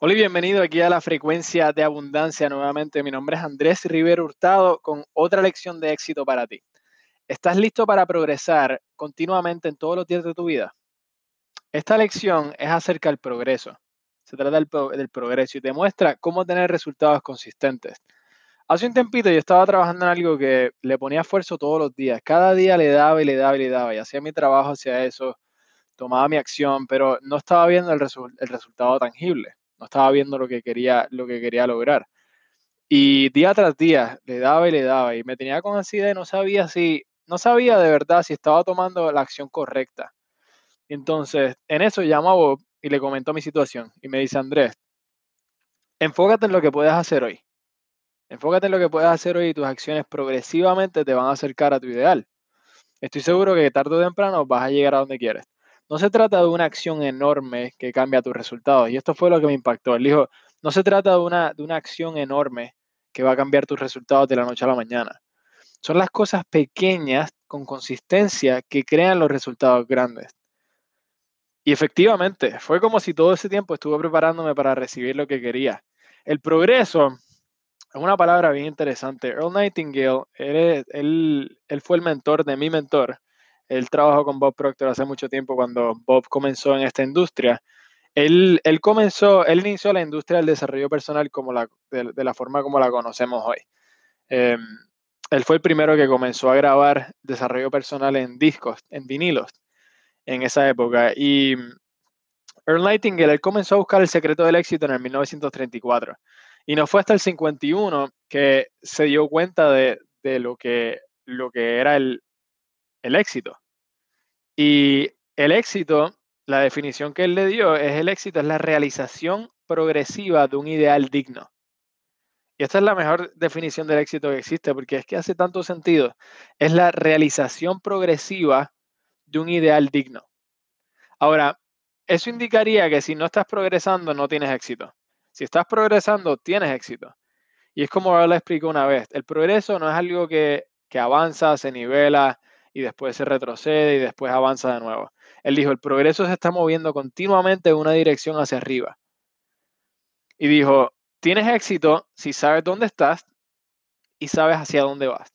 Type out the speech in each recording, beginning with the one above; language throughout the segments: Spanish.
Hola y bienvenido aquí a la frecuencia de abundancia nuevamente. Mi nombre es Andrés Rivero Hurtado con otra lección de éxito para ti. ¿Estás listo para progresar continuamente en todos los días de tu vida? Esta lección es acerca del progreso. Se trata del, progreso y te muestra cómo tener resultados consistentes. Hace un tempito yo estaba trabajando en algo que le ponía esfuerzo todos los días. Cada día le daba y le daba y le daba y hacía mi trabajo hacia eso, tomaba mi acción, pero no estaba viendo el resultado tangible no estaba viendo lo que quería, lo que quería lograr. Y día tras día le daba y le daba y me tenía con ansiedad y no sabía si, no sabía de verdad si estaba tomando la acción correcta. entonces, en eso llamo a Bob y le comento mi situación y me dice, Andrés, enfócate en lo que puedes hacer hoy. Enfócate en lo que puedes hacer hoy y tus acciones progresivamente te van a acercar a tu ideal. Estoy seguro que tarde o temprano vas a llegar a donde quieres. No se trata de una acción enorme que cambia tus resultados. Y esto fue lo que me impactó. Él dijo, no se trata de una, de una acción enorme que va a cambiar tus resultados de la noche a la mañana. Son las cosas pequeñas con consistencia que crean los resultados grandes. Y efectivamente, fue como si todo ese tiempo estuve preparándome para recibir lo que quería. El progreso es una palabra bien interesante. Earl Nightingale, él, él fue el mentor de mi mentor él trabajó con Bob Proctor hace mucho tiempo cuando Bob comenzó en esta industria. Él, él comenzó, él inició la industria del desarrollo personal como la, de, la forma como la conocemos hoy. Em, él fue el primero que comenzó a grabar desarrollo personal en discos, en vinilos, en esa época. Y Earl Nightingale, él comenzó a buscar el secreto del éxito en el 1934. Y no fue hasta el 51 que se dio cuenta de, de lo, que, lo que era el, el éxito. Y el éxito, la definición que él le dio es el éxito, es la realización progresiva de un ideal digno. Y esta es la mejor definición del éxito que existe, porque es que hace tanto sentido. Es la realización progresiva de un ideal digno. Ahora, eso indicaría que si no estás progresando, no tienes éxito. Si estás progresando, tienes éxito. Y es como lo explicó una vez, el progreso no es algo que, que avanza, se nivela, y después se retrocede y después avanza de nuevo. Él dijo, el progreso se está moviendo continuamente en una dirección hacia arriba. Y dijo, tienes éxito si sabes dónde estás y sabes hacia dónde vas.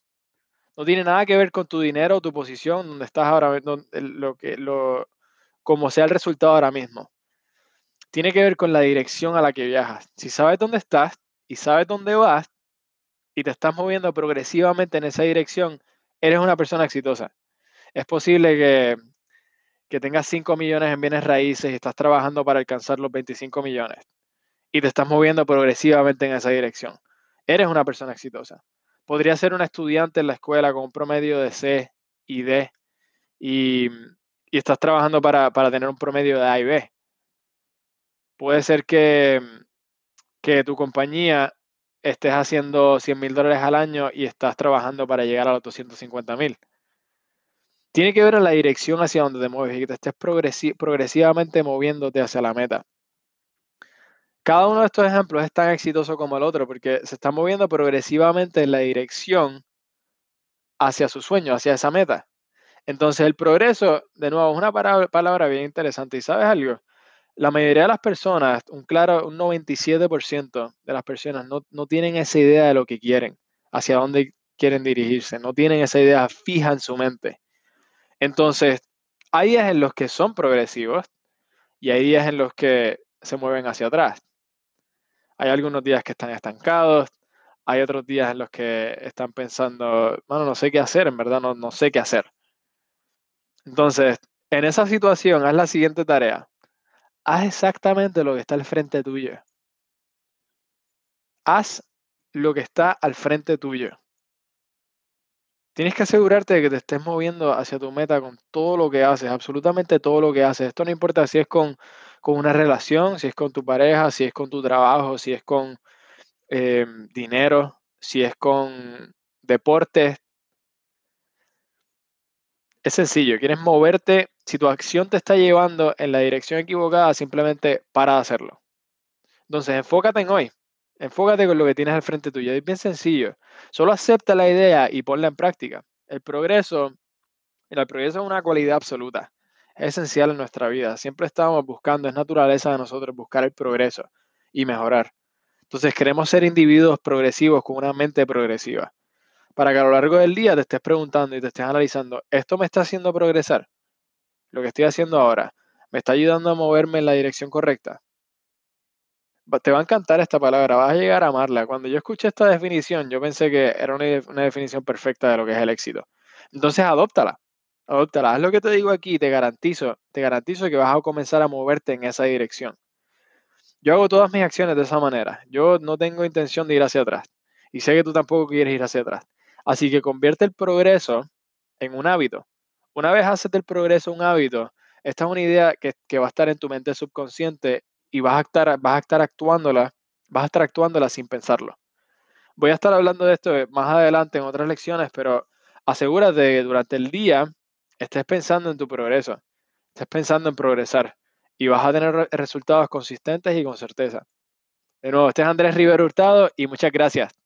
No tiene nada que ver con tu dinero o tu posición, donde estás ahora, lo que, lo, como sea el resultado ahora mismo. Tiene que ver con la dirección a la que viajas. Si sabes dónde estás y sabes dónde vas y te estás moviendo progresivamente en esa dirección, eres una persona exitosa. Es posible que, que tengas 5 millones en bienes raíces y estás trabajando para alcanzar los 25 millones y te estás moviendo progresivamente en esa dirección. Eres una persona exitosa. Podría ser un estudiante en la escuela con un promedio de C y D y, y estás trabajando para, para, tener un promedio de A y B. Puede ser que, que tu compañía estés haciendo 100 mil dólares al año y estás trabajando para llegar a los 250 mil. Tiene que ver en la dirección hacia donde te mueves y que te estés progresivamente moviéndote hacia la meta. Cada uno de estos ejemplos es tan exitoso como el otro porque se está moviendo progresivamente en la dirección hacia su sueño, hacia esa meta. Entonces el progreso, de nuevo, es una palabra bien interesante. ¿Y sabes algo? La mayoría de las personas, un claro, un 97% de las personas no, no, tienen esa idea de lo que quieren, hacia dónde quieren dirigirse, no tienen esa idea fija en su mente. Entonces, hay días en los que son progresivos y hay días en los que se mueven hacia atrás. Hay algunos días que están estancados, hay otros días en los que están pensando, bueno, no sé qué hacer, en verdad no, no sé qué hacer. Entonces, en esa situación, haz la siguiente tarea haz exactamente lo que está al frente tuyo. Haz lo que está al frente tuyo. Tienes que asegurarte de que te estés moviendo hacia tu meta con todo lo que haces, absolutamente todo lo que haces. Esto no importa si es con, una relación, si es con tu pareja, si es con tu trabajo, si es con em, dinero, si es con deportes. Es sencillo, quieres moverte si tu acción te está llevando en la dirección equivocada, simplemente para de hacerlo. Entonces, enfócate en hoy. Enfócate con lo que tienes al frente tuyo. Es bien sencillo. Solo acepta la idea y ponla en práctica. El progreso, el progreso es una cualidad absoluta. Es esencial en nuestra vida. Siempre estamos buscando, es naturaleza de nosotros buscar el progreso. y mejorar. Entonces queremos ser individuos progresivos con una mente progresiva. Para que a lo largo del día te estés preguntando y te estés analizando, ¿esto me está haciendo progresar? Lo que estoy haciendo ahora, ¿me está ayudando a moverme en la dirección correcta? Te va a encantar esta palabra, vas a llegar a amarla. Cuando yo escuché esta definición, yo pensé que era una, definición perfecta de lo que es el éxito. Entonces, adóptala. Adóptala. Haz lo que te digo aquí, te garantizo, te garantizo que vas a comenzar a moverte en esa dirección. Yo hago todas mis acciones de esa manera. Yo no tengo intención de ir hacia atrás. Y sé que tú tampoco quieres ir hacia atrás. Así que convierte el progreso en un hábito. Una vez haces del progreso un hábito, esta es una idea que, va a estar en tu mente subconsciente y vas a estar, vas a estar actuándola, vas a estar actuándola sin pensarlo. Voy a estar hablando de esto más adelante en otras lecciones, pero asegúrate de que durante el día estés pensando en tu progreso, estés pensando en progresar y vas a tener resultados consistentes y con certeza. De nuevo, este es Andrés Rivero Hurtado y muchas gracias.